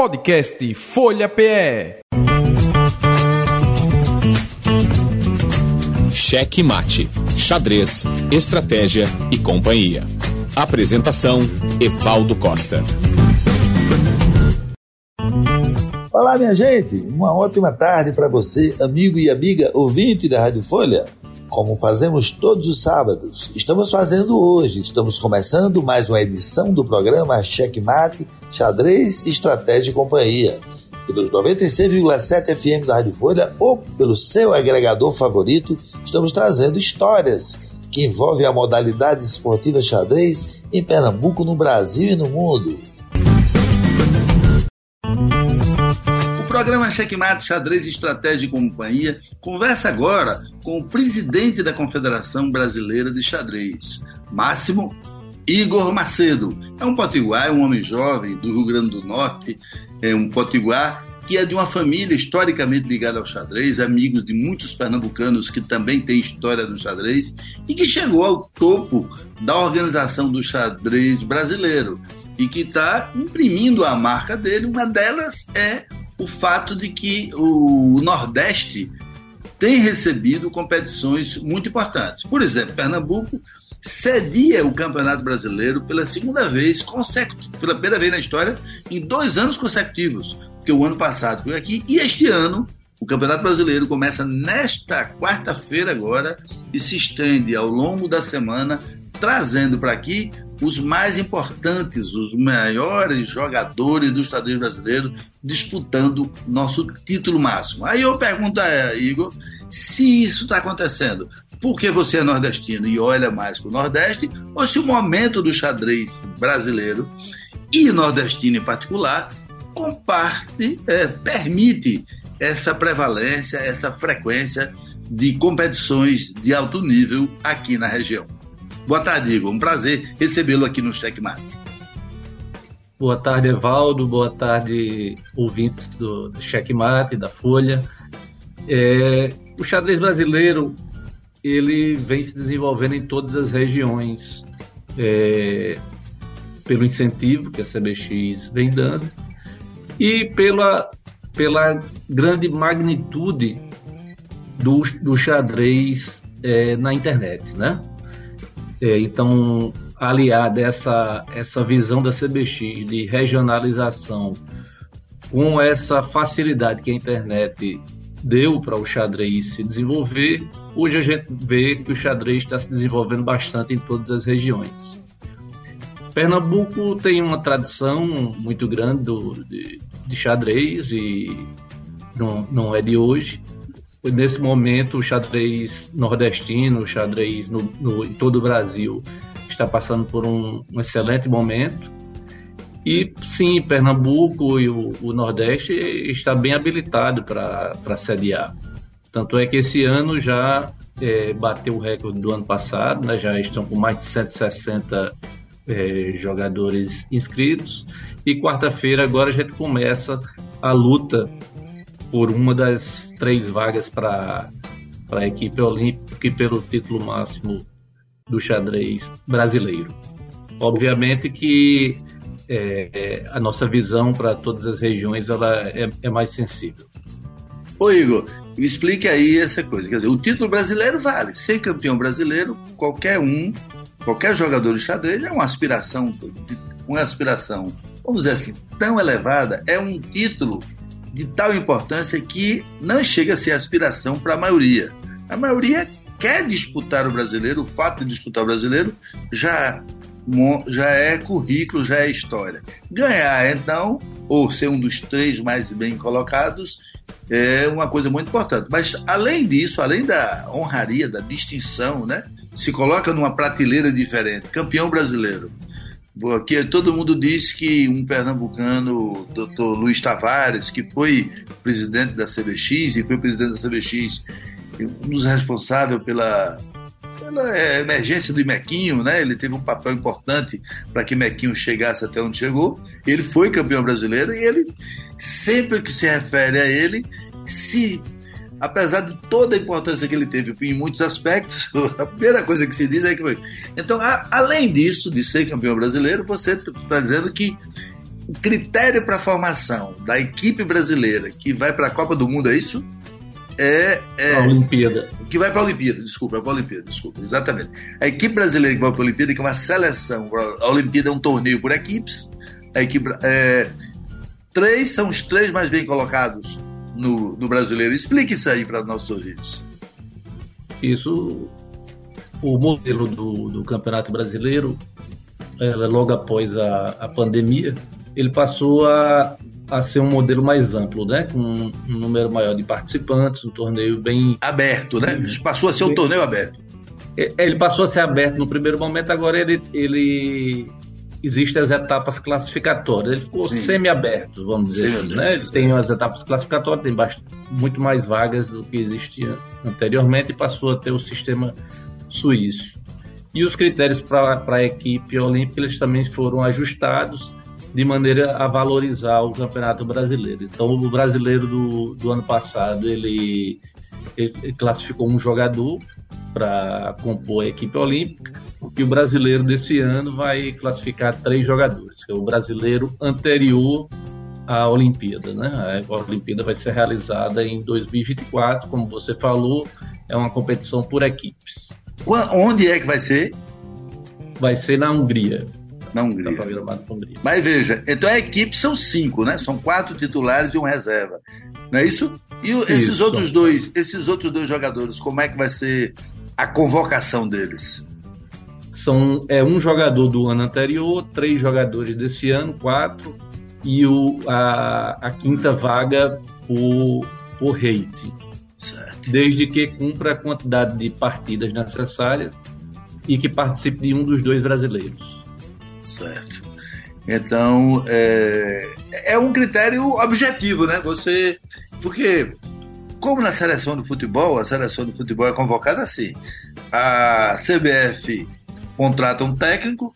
Podcast Folha PE. Cheque Mate, Xadrez, Estratégia e Companhia. Apresentação: Evaldo Costa. Olá, minha gente. Uma ótima tarde para você, amigo e amiga ouvinte da Rádio Folha. Como fazemos todos os sábados, estamos fazendo hoje. Estamos começando mais uma edição do programa Checkmate, Xadrez, Estratégia e Companhia. Pelos 96,7 FM da Rádio Folha ou pelo seu agregador favorito, estamos trazendo histórias que envolvem a modalidade esportiva xadrez em Pernambuco, no Brasil e no mundo. Programa Checkmate Xadrez Estratégia e Companhia conversa agora com o presidente da Confederação Brasileira de Xadrez, Máximo Igor Macedo. É um potiguar, é um homem jovem do Rio Grande do Norte, é um potiguar que é de uma família historicamente ligada ao xadrez, amigos de muitos pernambucanos que também têm história no xadrez e que chegou ao topo da organização do xadrez brasileiro e que está imprimindo a marca dele. Uma delas é o fato de que o Nordeste tem recebido competições muito importantes. Por exemplo, Pernambuco cedia o Campeonato Brasileiro pela segunda vez consecutiva, pela primeira vez na história, em dois anos consecutivos, porque o ano passado foi aqui e este ano o Campeonato Brasileiro começa nesta quarta-feira agora e se estende ao longo da semana, trazendo para aqui os mais importantes, os maiores jogadores do xadrez brasileiro disputando nosso título máximo. Aí eu pergunto a Igor se isso está acontecendo porque você é nordestino e olha mais para o Nordeste, ou se o momento do xadrez brasileiro e nordestino em particular comparte, é, permite essa prevalência, essa frequência de competições de alto nível aqui na região. Boa tarde, Igor. Um prazer recebê-lo aqui no Checkmate. Boa tarde, Evaldo. Boa tarde, ouvintes do, do Checkmate, da Folha. É, o xadrez brasileiro ele vem se desenvolvendo em todas as regiões é, pelo incentivo que a CBX vem dando e pela, pela grande magnitude do, do xadrez é, na internet, né? É, então, aliada essa, essa visão da CBX de regionalização com essa facilidade que a internet deu para o xadrez se desenvolver, hoje a gente vê que o xadrez está se desenvolvendo bastante em todas as regiões. Pernambuco tem uma tradição muito grande do, de, de xadrez e não, não é de hoje nesse momento o xadrez nordestino, o xadrez no, no, em todo o Brasil está passando por um, um excelente momento. E sim, Pernambuco e o, o Nordeste está bem habilitado para sediar. Tanto é que esse ano já é, bateu o recorde do ano passado, né? já estão com mais de 160 é, jogadores inscritos. E quarta-feira agora a gente começa a luta por uma das três vagas para a equipe olímpica e pelo título máximo do xadrez brasileiro. Obviamente que é, é a nossa visão para todas as regiões ela é, é, mais sensível. Ô Igor, explique aí essa coisa. Quer dizer, o título brasileiro vale. Ser campeão brasileiro, qualquer um, qualquer jogador de xadrez é uma aspiração, uma aspiração, vamos dizer assim, tão elevada, é um título de tal importância que não chega a ser aspiração para a maioria. A maioria quer disputar o brasileiro, o fato de disputar o brasileiro já, já é currículo, já é história. Ganhar, então, ou ser um dos três mais bem colocados, é uma coisa muito importante. Mas, além disso, além da honraria, da distinção, né? se coloca numa prateleira diferente. Campeão brasileiro Aqui todo mundo diz que um pernambucano, doutor Luiz Tavares, que foi presidente da CBX e foi presidente da CBX, um dos responsáveis pela, pela emergência do Mequinho, né? Ele teve um papel importante para que Mequinho chegasse até onde chegou. Ele foi campeão brasileiro e ele, sempre que se refere a ele, se apesar de toda a importância que ele teve em muitos aspectos, a primeira coisa que se diz é que foi. Então, a, além disso, de ser campeão brasileiro, você está dizendo que o critério para a formação da equipe brasileira que vai para a Copa do Mundo, é isso? É, é a Olimpíada. Que vai para a Olimpíada, desculpa, é para a Olimpíada, desculpa, exatamente. A equipe brasileira que vai para a Olimpíada, que é uma seleção, a Olimpíada é um torneio por equipes, a equipe, é, três são os três mais bem colocados no, no brasileiro. Explique isso aí para nossos ouvintes. Isso, o modelo do, do Campeonato Brasileiro, é, logo após a, a pandemia, ele passou a, a ser um modelo mais amplo, né? Com um número maior de participantes, um torneio bem. Aberto, né? Passou a ser um torneio aberto. É, ele passou a ser aberto no primeiro momento, agora ele, ele existem as etapas classificatórias. Ele ficou semi-aberto, vamos dizer assim. Né? Ele tem as etapas classificatórias, tem bastante, muito mais vagas do que existia anteriormente e passou a ter o sistema suíço. E os critérios para a equipe olímpica eles também foram ajustados de maneira a valorizar o campeonato brasileiro. Então, o brasileiro do, do ano passado ele, ele classificou um jogador para compor a equipe olímpica e o brasileiro desse ano vai classificar três jogadores, que é o brasileiro anterior à Olimpíada. Né? A Olimpíada vai ser realizada em 2024, como você falou, é uma competição por equipes. Onde é que vai ser? Vai ser na Hungria. Na Hungria. Hungria. Mas veja, então a equipe são cinco, né? São quatro titulares e um reserva. Não é isso? E isso. esses outros dois, esses outros dois jogadores, como é que vai ser a convocação deles? São é um jogador do ano anterior, três jogadores desse ano, quatro, e o, a, a quinta vaga por, por rate. Certo. Desde que cumpra a quantidade de partidas necessárias e que participe de um dos dois brasileiros. Certo. Então, é, é um critério objetivo, né? Você. Porque, como na seleção do futebol, a seleção do futebol é convocada assim. A CBF contrata um técnico,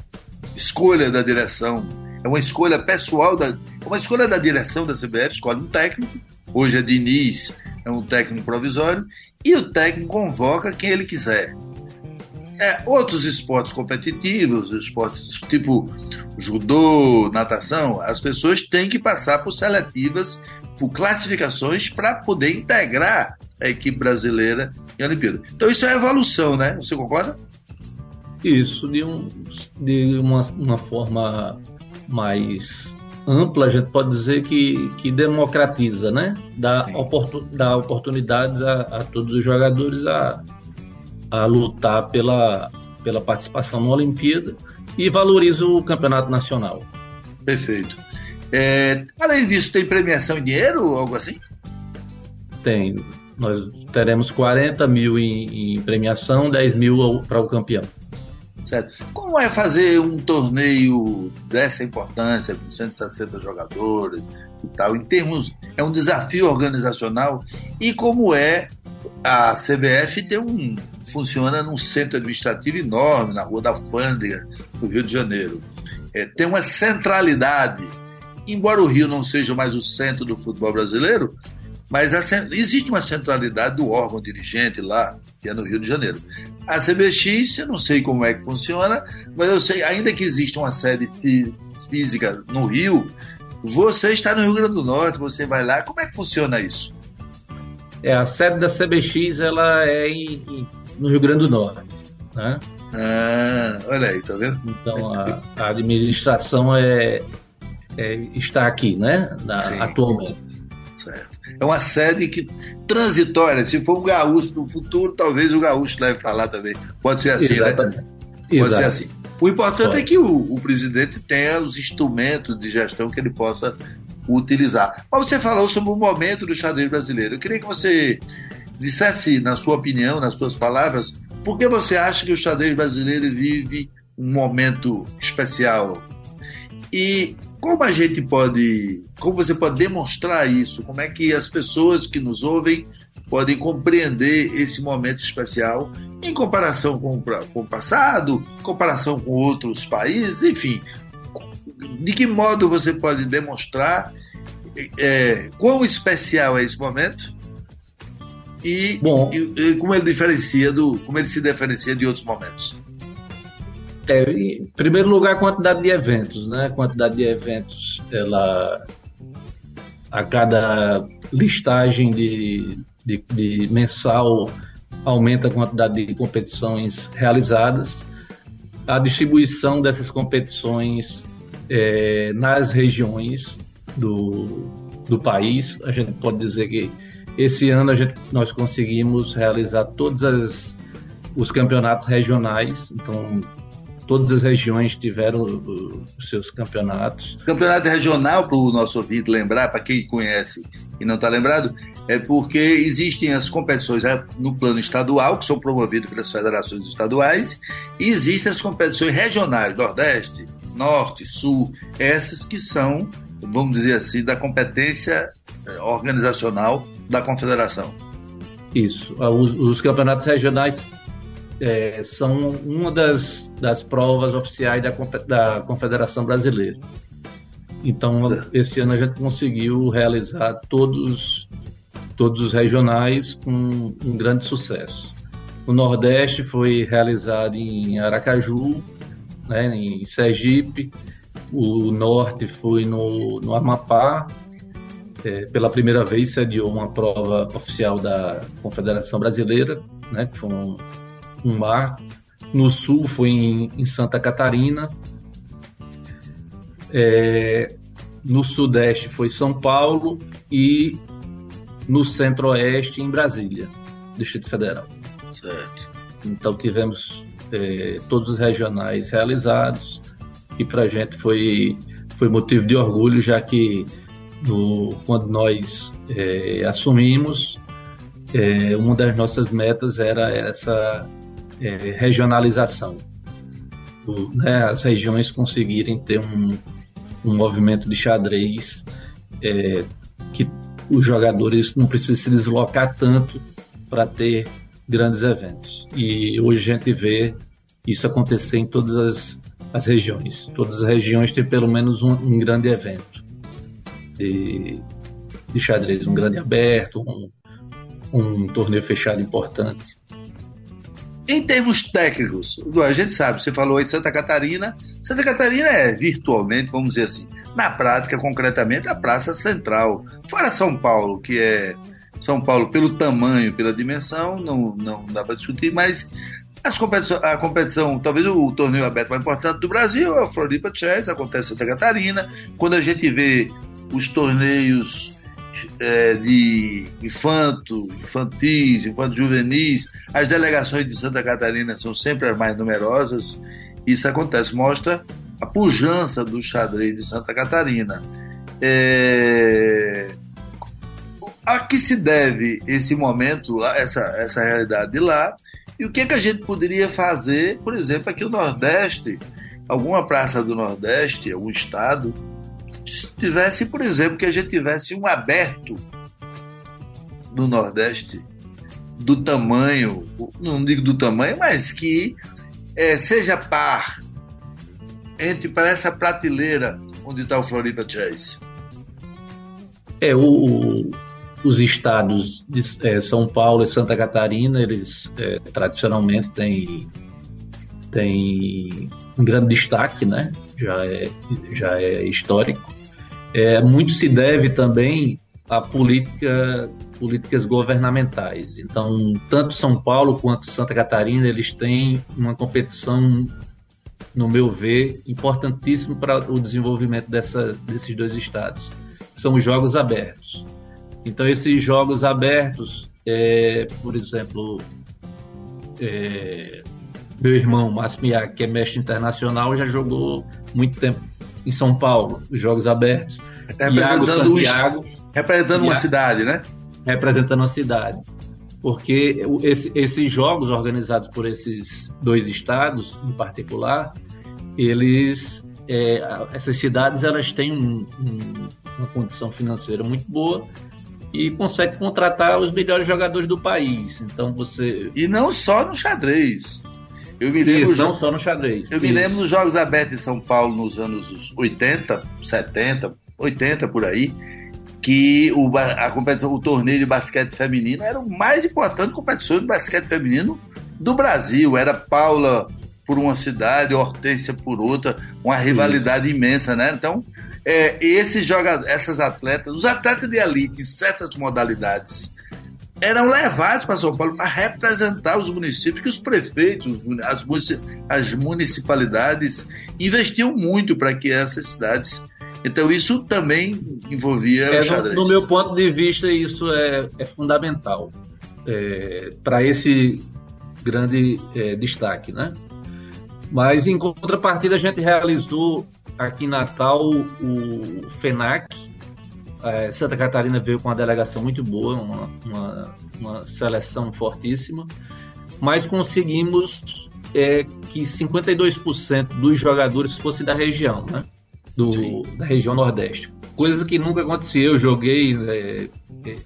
escolha da direção, é uma escolha pessoal, da, é uma escolha da direção da CBF, escolhe um técnico, hoje é Diniz, é um técnico provisório, e o técnico convoca quem ele quiser. É, outros esportes competitivos, esportes tipo judô, natação, as pessoas têm que passar por seletivas, por classificações para poder integrar a equipe brasileira em Olimpíada. Então isso é evolução, né? Você concorda? Isso, de, um, de uma, uma forma mais ampla, a gente pode dizer que, que democratiza, né? Dá, oportun, dá oportunidades a, a, todos os jogadores a, a lutar pela, pela participação na Olimpíada e valoriza o campeonato nacional. Perfeito. É, além disso, tem premiação em dinheiro ou algo assim? Tem. Nós teremos 40 mil em, em premiação, 10 mil para o campeão. Certo. Como é fazer um torneio dessa importância, com 160 jogadores e tal, em termos. É um desafio organizacional e como é a CBF tem um. funciona num centro administrativo enorme, na Rua da Fândega, no Rio de Janeiro. É, tem uma centralidade. Embora o Rio não seja mais o centro do futebol brasileiro, mas a, existe uma centralidade do órgão dirigente lá, que é no Rio de Janeiro. A CBX, eu não sei como é que funciona, mas eu sei, ainda que exista uma sede fí física no Rio, você está no Rio Grande do Norte, você vai lá, como é que funciona isso? É, a sede da CBX ela é em, em, no Rio Grande do Norte, né? Ah, olha aí, tá vendo? Então a, a administração é, é, está aqui, né? Na, atualmente. Certo. É uma sede que transitória. Se for um gaúcho no futuro, talvez o gaúcho leve para lá também. Pode ser assim, né? Exatamente. né? Pode Exato. ser assim. O importante Pode. é que o, o, presidente tenha os instrumentos de gestão que ele possa utilizar. Mas você falou sobre o momento do xadrez brasileiro. Eu queria que você dissesse, na sua opinião, nas suas palavras, por que você acha que o xadrez brasileiro vive um momento especial? E como a gente pode, como você pode demonstrar isso? Como é que as pessoas que nos ouvem podem compreender esse momento especial em comparação com, com o passado, comparação com outros países, enfim, de que modo você pode demonstrar é, quão especial é esse momento e, e, e, como ele diferencia do, como ele se diferencia de outros momentos? É, em primeiro lugar, a quantidade de eventos, né? A quantidade de eventos, ela a cada listagem de, de, de mensal aumenta a quantidade de competições realizadas. A distribuição dessas competições é, nas regiões do, do país, a gente pode dizer que esse ano a gente, nós conseguimos realizar todos os campeonatos regionais, então todas as regiões tiveram os seus campeonatos. Campeonato regional, para o nosso ouvinte lembrar, para quem conhece e não está lembrado, é porque existem as competições né, no plano estadual, que são promovidas pelas federações estaduais, e existem as competições regionais, Nordeste, Norte, Sul, essas que são, vamos dizer assim, da competência eh, organizacional da confederação. Isso. Ah, os, os campeonatos regionais é, são uma das, das provas oficiais da, da Confederação Brasileira. Então, certo. esse ano a gente conseguiu realizar todos, todos os regionais com um grande sucesso. O Nordeste foi realizado em Aracaju, né, em Sergipe. O Norte foi no, no Amapá. É, pela primeira vez sediou uma prova oficial da Confederação Brasileira, né, que foi um, um mar. No sul foi em, em Santa Catarina. É, no sudeste foi São Paulo e no centro-oeste em Brasília, Distrito Federal. Certo. Então tivemos é, todos os regionais realizados e para a gente foi, foi motivo de orgulho, já que no, quando nós é, assumimos, é, uma das nossas metas era essa é, regionalização. O, né, as regiões conseguirem ter um, um movimento de xadrez é, que os jogadores não precisam se deslocar tanto para ter grandes eventos. E hoje a gente vê isso acontecer em todas as, as regiões. Todas as regiões têm pelo menos um, um grande evento de, de xadrez, um grande aberto, um, um torneio fechado importante. Em termos técnicos, a gente sabe, você falou em Santa Catarina. Santa Catarina é virtualmente, vamos dizer assim, na prática, concretamente, a praça central. Fora São Paulo, que é São Paulo pelo tamanho, pela dimensão, não, não dá para discutir, mas as a competição, talvez o torneio aberto mais importante do Brasil é o Floripa Chess, acontece em Santa Catarina. Quando a gente vê os torneios é, de infanto, infantis, infanto juvenis, as delegações de Santa Catarina são sempre as mais numerosas. Isso acontece, mostra a pujança do xadrez de Santa Catarina. É... A que se deve esse momento essa, essa realidade de lá? E o que, é que a gente poderia fazer, por exemplo, aqui no Nordeste, alguma praça do Nordeste, algum estado, tivesse, por exemplo, que a gente tivesse um aberto no Nordeste do tamanho, não digo do tamanho, mas que é, seja par entre para essa prateleira onde está o Floripa Chase. É, o, os estados de é, São Paulo e Santa Catarina, eles é, tradicionalmente têm, têm um grande destaque, né? Já é, já é histórico. É, muito se deve também a política, políticas governamentais. Então, tanto São Paulo quanto Santa Catarina, eles têm uma competição, no meu ver, importantíssima para o desenvolvimento dessa, desses dois estados. São os jogos abertos. Então, esses jogos abertos, é, por exemplo, é, meu irmão Márcio que é mestre internacional, já jogou muito tempo em São Paulo, os Jogos Abertos. Representando, Santiago, representando uma cidade, né? Representando uma cidade. Porque esse, esses jogos organizados por esses dois estados, em particular, eles, é, essas cidades elas têm um, um, uma condição financeira muito boa e conseguem contratar os melhores jogadores do país. Então você e não só no xadrez. Eu me lembro Isso, não só no xadrez. Eu Isso. me lembro nos Jogos Abertos de São Paulo nos anos 80, 70, 80 por aí, que o, a competição, o torneio de basquete feminino era o mais importante competição de basquete feminino do Brasil. Era Paula por uma cidade, Hortência por outra, uma rivalidade Sim. imensa, né? Então, é, esses jogadores, essas atletas, os atletas de elite em certas modalidades, eram levados para São Paulo para representar os municípios, que os prefeitos, as, as municipalidades investiam muito para que essas cidades. Então, isso também envolvia é, o xadrez. No, meu ponto de vista, isso é, é fundamental é, para esse grande é, destaque, né? Mas, em contrapartida, a gente realizou aqui em Natal o FENAC, é, Santa Catarina veio com uma delegação muito boa, uma, uma, uma seleção fortíssima, mas conseguimos é, que 52% dos jogadores fossem da região, né? Do, da região Nordeste. Coisa que nunca acontecia. Eu joguei é,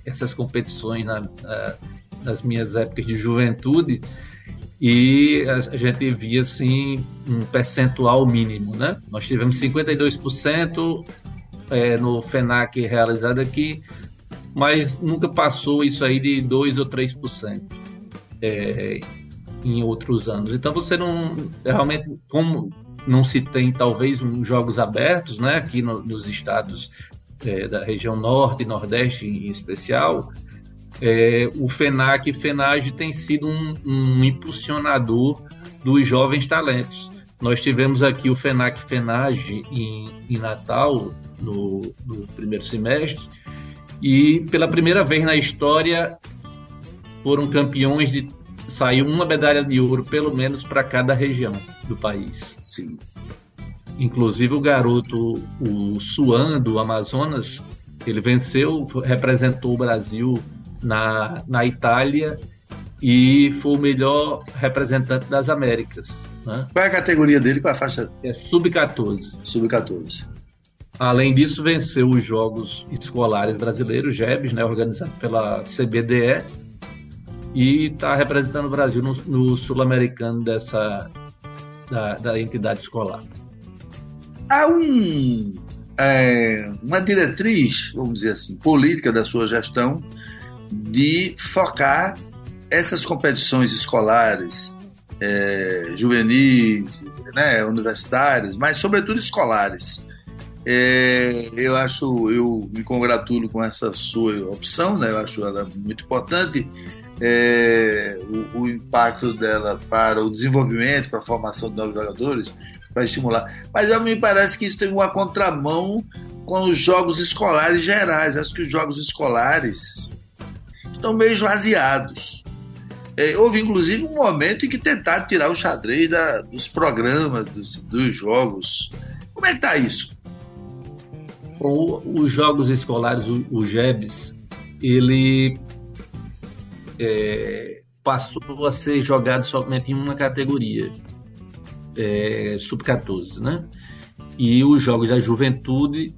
essas competições na, na, nas minhas épocas de juventude e a, gente via assim um percentual mínimo, né? Nós tivemos 52% é, no FENAC realizado aqui, mas nunca passou isso aí de 2 ou 3% é, em outros anos. Então você não realmente como não se tem talvez um jogos abertos, né, aqui no, nos estados é, da região norte e nordeste em especial, é, o FENAC e FENAGE tem sido um, um impulsionador dos jovens talentos. Nós tivemos aqui o FENAC FENAGE em, em Natal, no, no, primeiro semestre, e pela primeira vez na história foram campeões de. saiu uma medalha de ouro, pelo menos, para cada região do país. Sim. Inclusive o garoto, o Suan do Amazonas, ele venceu, representou o Brasil na, na Itália e foi o melhor representante das Américas. Né? Qual é a categoria dele? Qual é a faixa? É sub-14. Sub-14. Além disso, venceu os Jogos Escolares Brasileiros, JEBs, né, organizado pela CBDE, e está representando o Brasil no, no sul-americano dessa da, da, entidade escolar. Há um, é, uma diretriz, vamos dizer assim, política da sua gestão de focar essas competições escolares é, juvenis, né, universitárias, mas sobretudo escolares. É, eu acho, eu me congratulo com essa sua opção, né? Eu acho ela muito importante. É, o, o, impacto dela para o desenvolvimento, para a formação de novos jogadores, para estimular. Mas me parece que isso tem uma contramão com os jogos escolares gerais. Acho que os jogos escolares estão meio esvaziados. É, houve inclusive um momento em que tentaram tirar o xadrez da, dos programas, dos, dos jogos. Como é que está isso? Com os jogos escolares, o, o GEBS, ele é, passou a ser jogado somente em uma categoria, é, sub-14, né? E os jogos da juventude,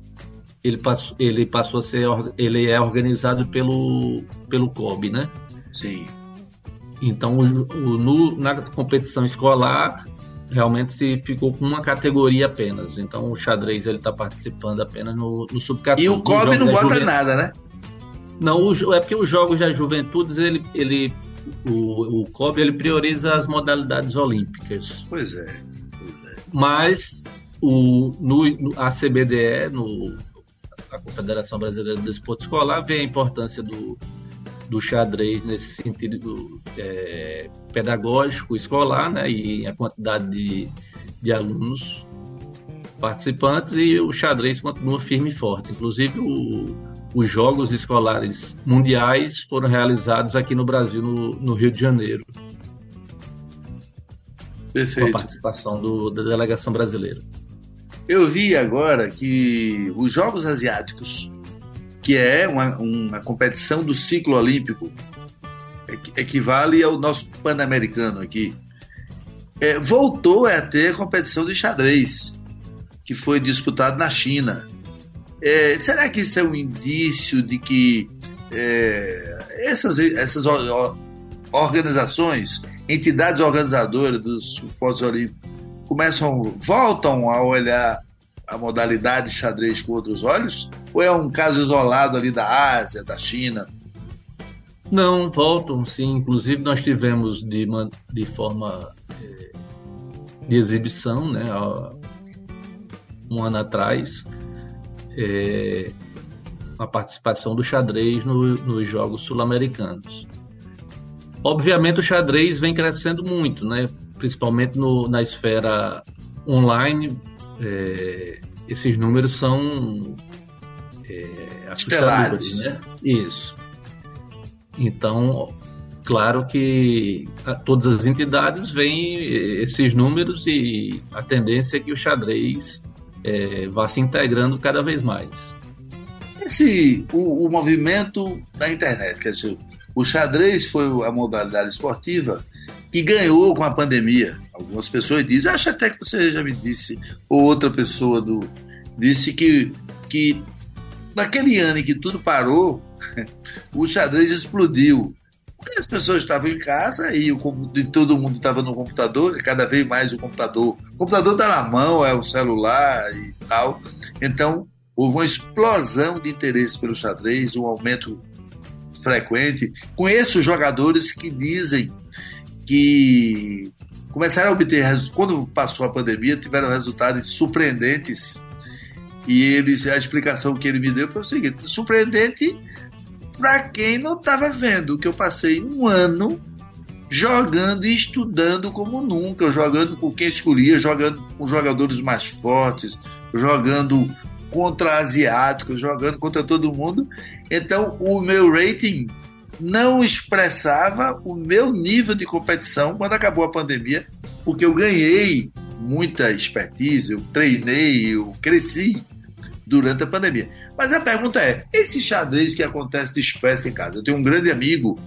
ele passou, ele passou a ser, ele é organizado pelo, pelo COB, né? Sim. Então, o, o, no, na competição escolar, realmente se ficou com uma categoria apenas. Então, o xadrez ele está participando apenas no, no sub-14. E o COB não bota juventude. nada, né? Não, o, é porque os jogos da juventudes, ele, ele, o, o COB ele prioriza as modalidades olímpicas. Pois é. Pois é. Mas o, no, no, a CBDE, no, a Confederação Brasileira do Esporte Escolar, vê a importância do, do xadrez nesse sentido é, pedagógico escolar, né, e a quantidade de, de alunos participantes e o xadrez continua firme e forte. Inclusive o, os jogos escolares mundiais foram realizados aqui no Brasil, no, no Rio de Janeiro. Perfeito. Com a participação do, da delegação brasileira. Eu vi agora que os Jogos Asiáticos que é uma, uma competição do ciclo olímpico, equivale ao nosso pan-americano aqui, é, voltou a ter competição de xadrez, que foi disputado na China. É, será que isso é um indício de que é, essas, essas organizações, entidades organizadoras dos Jogos Olímpicos, começam, voltam a olhar a modalidade xadrez com outros olhos? Ou é um caso isolado ali da Ásia, da China? Não, voltam sim. Inclusive, nós tivemos de, de forma é, de exibição, né? Um ano atrás, é, a participação do xadrez no, nos Jogos Sul-Americanos. Obviamente, o xadrez vem crescendo muito, né? Principalmente no, na esfera online. É, esses números são é, assustadores, né? Isso. Então, claro que todas as entidades veem esses números e a tendência é que o xadrez é, vá se integrando cada vez mais. Esse, o, o movimento da internet, quer dizer, o xadrez foi a modalidade esportiva que ganhou com a pandemia. Algumas pessoas dizem, acho até que você já me disse, ou outra pessoa do, disse que, que naquele ano em que tudo parou, o xadrez explodiu. Porque as pessoas estavam em casa e, o, e todo mundo estava no computador, e cada vez mais o computador. O computador está na mão, é o celular e tal. Então, houve uma explosão de interesse pelo xadrez, um aumento frequente. Conheço jogadores que dizem que começaram a obter, quando passou a pandemia, tiveram resultados surpreendentes. E eles, a explicação que ele me deu foi o seguinte: surpreendente para quem não estava vendo, que eu passei um ano jogando e estudando como nunca, jogando com quem escolhia, jogando com jogadores mais fortes, jogando contra asiáticos, jogando contra todo mundo. Então, o meu rating não expressava o meu nível de competição quando acabou a pandemia, porque eu ganhei muita expertise, eu treinei, eu cresci durante a pandemia. Mas a pergunta é: esse xadrez que acontece de espécie em casa? Eu tenho um grande amigo,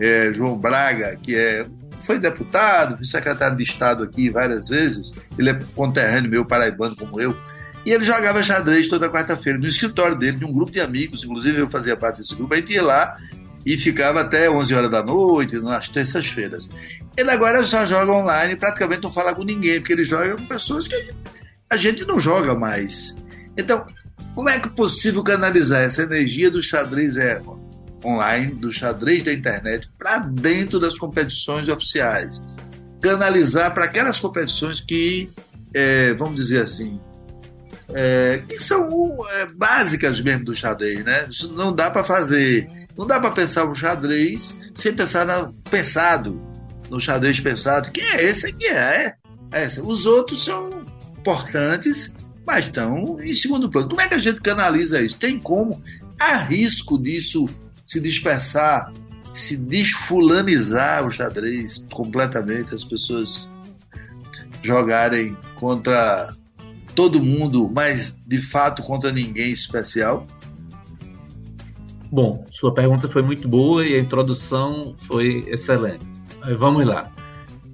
é, João Braga, que é, foi deputado, foi secretário de Estado aqui várias vezes, ele é conterrâneo meu, paraibano como eu, e ele jogava xadrez toda quarta-feira no escritório dele, de um grupo de amigos, inclusive eu fazia parte desse grupo, a gente ia lá e ficava até 11 horas da noite, nas terças-feiras. Ele agora só joga online, praticamente não fala com ninguém, porque ele joga com pessoas que a gente não joga mais. Então, como é que é possível canalizar essa energia do xadrez é, online, do xadrez da internet, para dentro das competições oficiais? Canalizar para aquelas competições que, é, vamos dizer assim, é, que são é, básicas mesmo do xadrez, né? Isso não dá para fazer, não dá para pensar o xadrez sem pensar no pensado, no xadrez pensado, que é esse que é, é. Os outros são importantes, mas estão em segundo plano. Como é que a gente canaliza isso? Tem como? Há risco disso se dispersar, se desfulanizar o xadrez completamente, as pessoas jogarem contra todo mundo, mas de fato contra ninguém especial? Bom, sua pergunta foi muito boa e a introdução foi excelente. Vamos lá.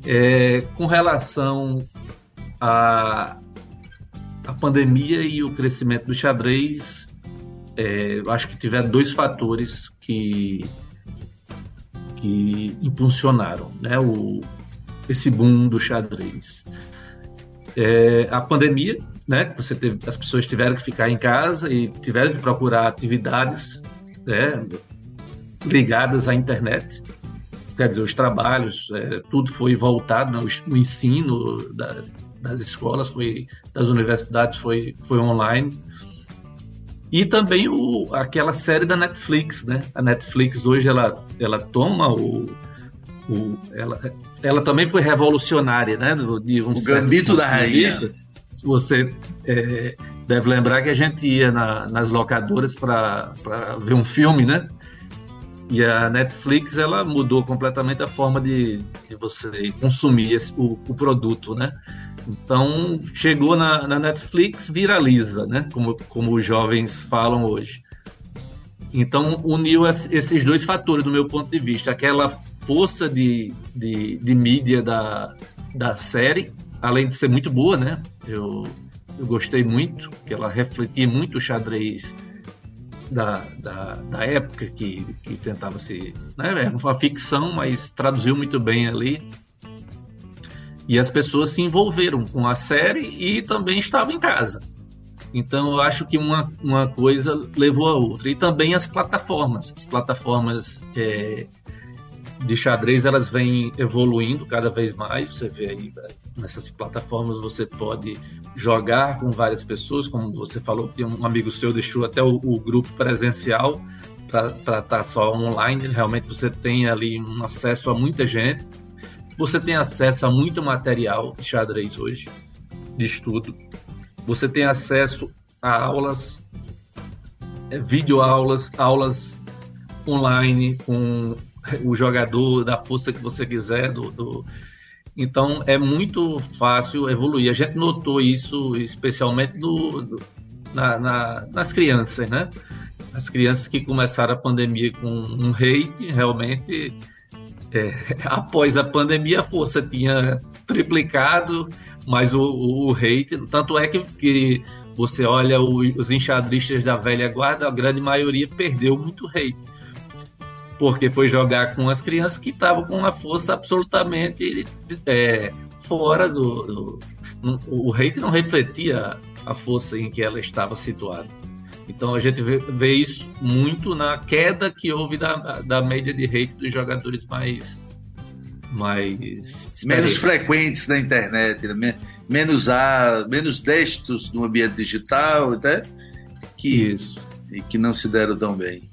É, com relação a a pandemia e o crescimento do xadrez, é, acho que tiveram dois fatores que, que impulsionaram né, o, esse boom do xadrez. É, a pandemia, né, você teve, as pessoas tiveram que ficar em casa e tiveram que procurar atividades né, ligadas à internet. Quer dizer, os trabalhos, é, tudo foi voltado, né, o, ensino da, das escolas, foi das universidades, foi, foi online. E também o, aquela série da Netflix, né? A Netflix hoje ela, ela toma o, o ela, ela também foi revolucionária, né? De um o Gambito da Rainha. Você é, deve lembrar que a gente ia na, nas locadoras para ver um filme, né? E a Netflix ela mudou completamente a forma de, de você consumir esse, o, o produto, né? Então, chegou na, na, Netflix, viraliza, né? Como, como os jovens falam hoje. Então, uniu esses dois fatores, do meu ponto de vista. Aquela força de, de, de mídia da, da série, além de ser muito boa, né? Eu, eu gostei muito, que ela refletia muito o xadrez da, da, da época que, que tentava ser. Né? Era uma ficção, mas traduziu muito bem ali e as pessoas se envolveram com a série e também estavam em casa. Então eu acho que uma, uma coisa levou a outra. E também as plataformas. As plataformas é, de xadrez elas vêm evoluindo cada vez mais. Você vê aí né, nessas plataformas você pode jogar com várias pessoas, como você falou, que um amigo seu deixou até o, o grupo presencial para estar tá só online. Realmente você tem ali um acesso a muita gente. Você tem acesso a muito material de xadrez hoje, de estudo. Você tem acesso a aulas, é, videoaulas, aulas online com o jogador da força que você quiser. Do, do... Então é muito fácil evoluir. A gente notou isso especialmente no, na, na, nas crianças, né? As crianças que começaram a pandemia com um hate, realmente, é, após a pandemia, a força tinha triplicado, mas o, o hate, tanto é que, que você olha o, os enxadristas da velha guarda, a grande maioria perdeu muito hate porque foi jogar com as crianças que estavam com uma força absolutamente é, fora do, do, O hate não refletia a força em que ela estava situada. Então a gente vê, vê isso muito na queda que houve da, da média de hate dos jogadores mais. mais menos frequentes na internet, né? menos, a, menos destos no ambiente digital, até que, isso. e que não se deram tão bem.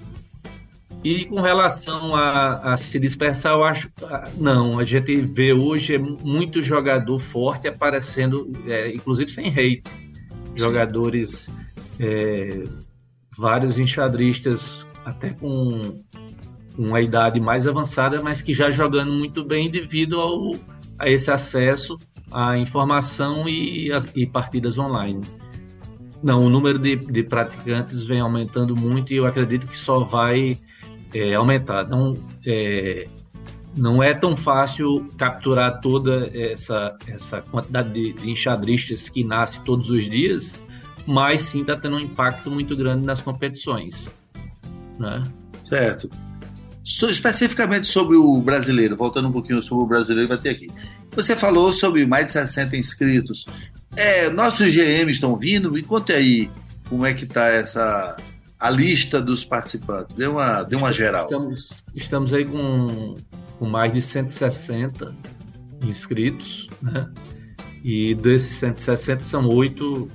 E com relação a, a, se dispersar, eu acho não. A gente vê hoje muito jogador forte aparecendo, é, inclusive sem hate. Jogadores, é, vários enxadristas, até com uma idade mais avançada, mas que já jogando muito bem devido ao, a esse acesso à informação e, e partidas online. Não, o número de, de praticantes vem aumentando muito e eu acredito que só vai é, aumentar. Não é, não é tão fácil capturar toda essa, essa quantidade de, de enxadristas que nasce todos os dias, mas sim está tendo um impacto muito grande nas competições. Né? Certo. So, especificamente sobre o brasileiro, voltando um pouquinho sobre o brasileiro, vai ter aqui. Você falou sobre mais de 60 inscritos. É, nossos GMs estão vindo, me conte aí como é que está essa, a lista dos participantes? Dê uma, dê uma geral. Estamos, estamos aí com, com mais de 160 inscritos, né? E desses 160 são oito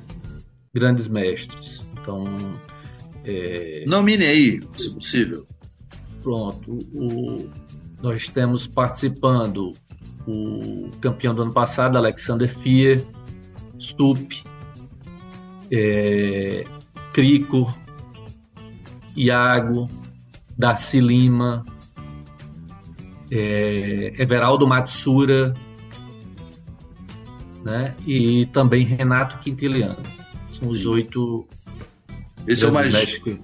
grandes mestres. Então. É... Nomine aí, se possível. Pronto. O, nós temos participando o campeão do ano passado, Alexander Fier, Stup, é, Crico, Iago, Darcy Lima, é, Everaldo Matsura, né? E também Renato Quintiliano. São os oito. Esse é o mais,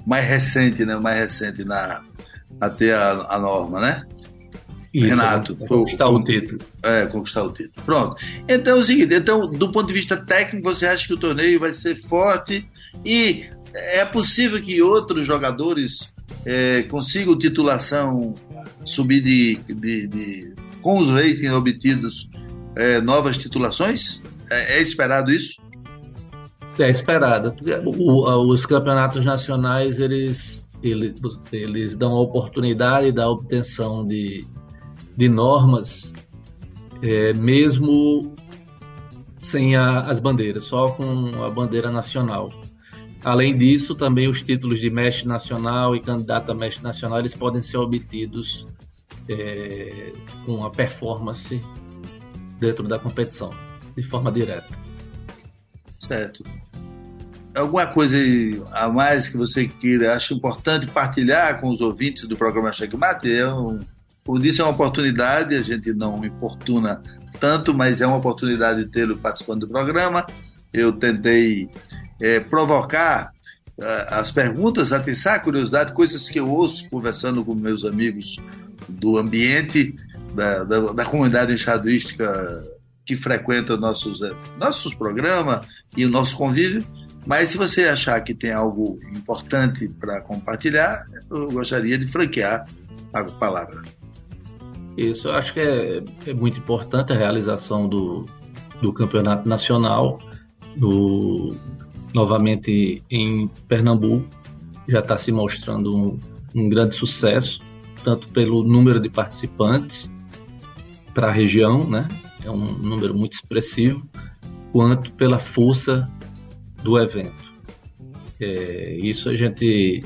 mais recente, né? Mais recente na até a, a norma, né? Isso, Renato. Foi, conquistar foi, o título. É, conquistar o título. Pronto. Então é o seguinte, então, do ponto de vista técnico, você acha que o torneio vai ser forte e é possível que outros jogadores é, consigam titulação, subir de, de, de com os ratings obtidos, é, novas titulações? É, é, esperado isso? É esperado. O, os campeonatos nacionais eles, eles, eles dão a oportunidade da obtenção de, de normas, é, mesmo sem a, as bandeiras, só com a bandeira nacional. Além disso, também os títulos de mestre nacional e candidato a mestre nacional eles podem ser obtidos é, com a performance dentro da competição, de forma direta. Certo. Alguma coisa a mais que você queira, acho importante partilhar com os ouvintes do programa Checkmate? É um, como disse, é uma oportunidade, a gente não importuna tanto, mas é uma oportunidade de tê-lo participando do programa. Eu tentei é, provocar uh, as perguntas, atiçar a curiosidade, coisas que eu ouço conversando com meus amigos do ambiente, da, da, da comunidade enxadrística que frequenta nossos, uh, nossos programas e o nosso convívio. Mas se você achar que tem algo importante para compartilhar, eu gostaria de franquear a palavra. Isso, eu acho que é, é muito importante a realização do, do campeonato nacional, do, novamente em Pernambuco, já está se mostrando um, um, grande sucesso. tanto pelo número de participantes para a região, né? É um número muito expressivo, quanto pela força do evento. É, isso a gente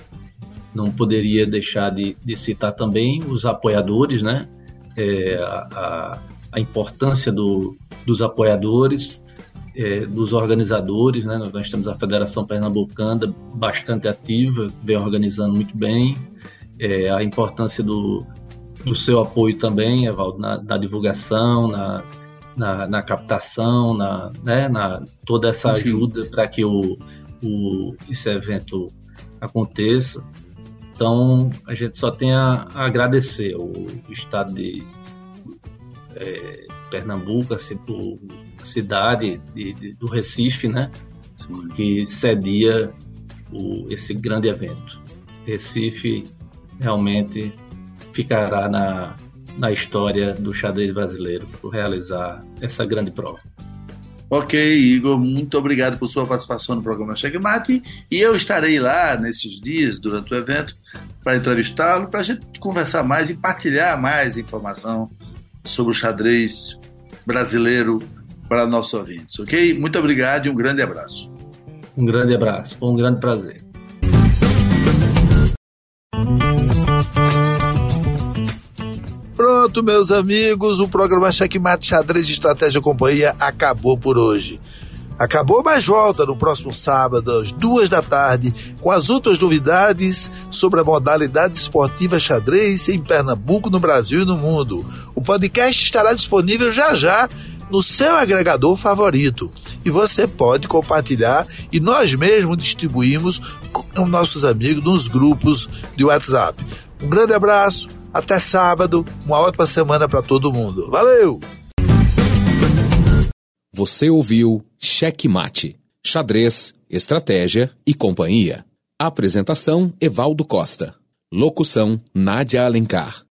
não poderia deixar de, de citar também os apoiadores, né? É, a, a, importância do, dos apoiadores, é, dos organizadores, né? Nós temos a Federação Pernambucana bastante ativa, vem organizando muito bem, é, a importância do, do seu apoio também, Evaldo, na, na divulgação, na, na, na, captação, na, né, na toda essa ajuda para que o, o, esse evento aconteça. Então, a gente só tem a, a agradecer o estado de é, Pernambuco, a, a cidade de, de, do Recife, né? Sim. Que cedia o, esse grande evento. Recife realmente ficará na, na história do xadrez brasileiro por realizar essa grande prova. Ok, Igor, muito obrigado por sua participação no programa Checkmate e eu estarei lá nesses dias, durante o evento, para entrevistá-lo, para a gente conversar mais e partilhar mais informação sobre o xadrez brasileiro para nossos ouvintes, ok? Muito obrigado e um grande abraço. Um grande abraço, foi um grande prazer. Pronto, meus amigos, o programa Checkmate Xadrez de Estratégia Companhia acabou por hoje. Acabou, mas volta no próximo sábado, às duas da tarde, com as outras novidades sobre a modalidade esportiva xadrez em Pernambuco, no Brasil e no mundo. O podcast estará disponível já já no seu agregador favorito. E você pode compartilhar e nós mesmos distribuímos com nossos amigos nos grupos de WhatsApp. Um grande abraço até sábado, uma ótima semana para todo mundo. Valeu! Você ouviu Cheque Mate, xadrez, estratégia e companhia. Apresentação Evaldo Costa. Locução Nádia Alencar.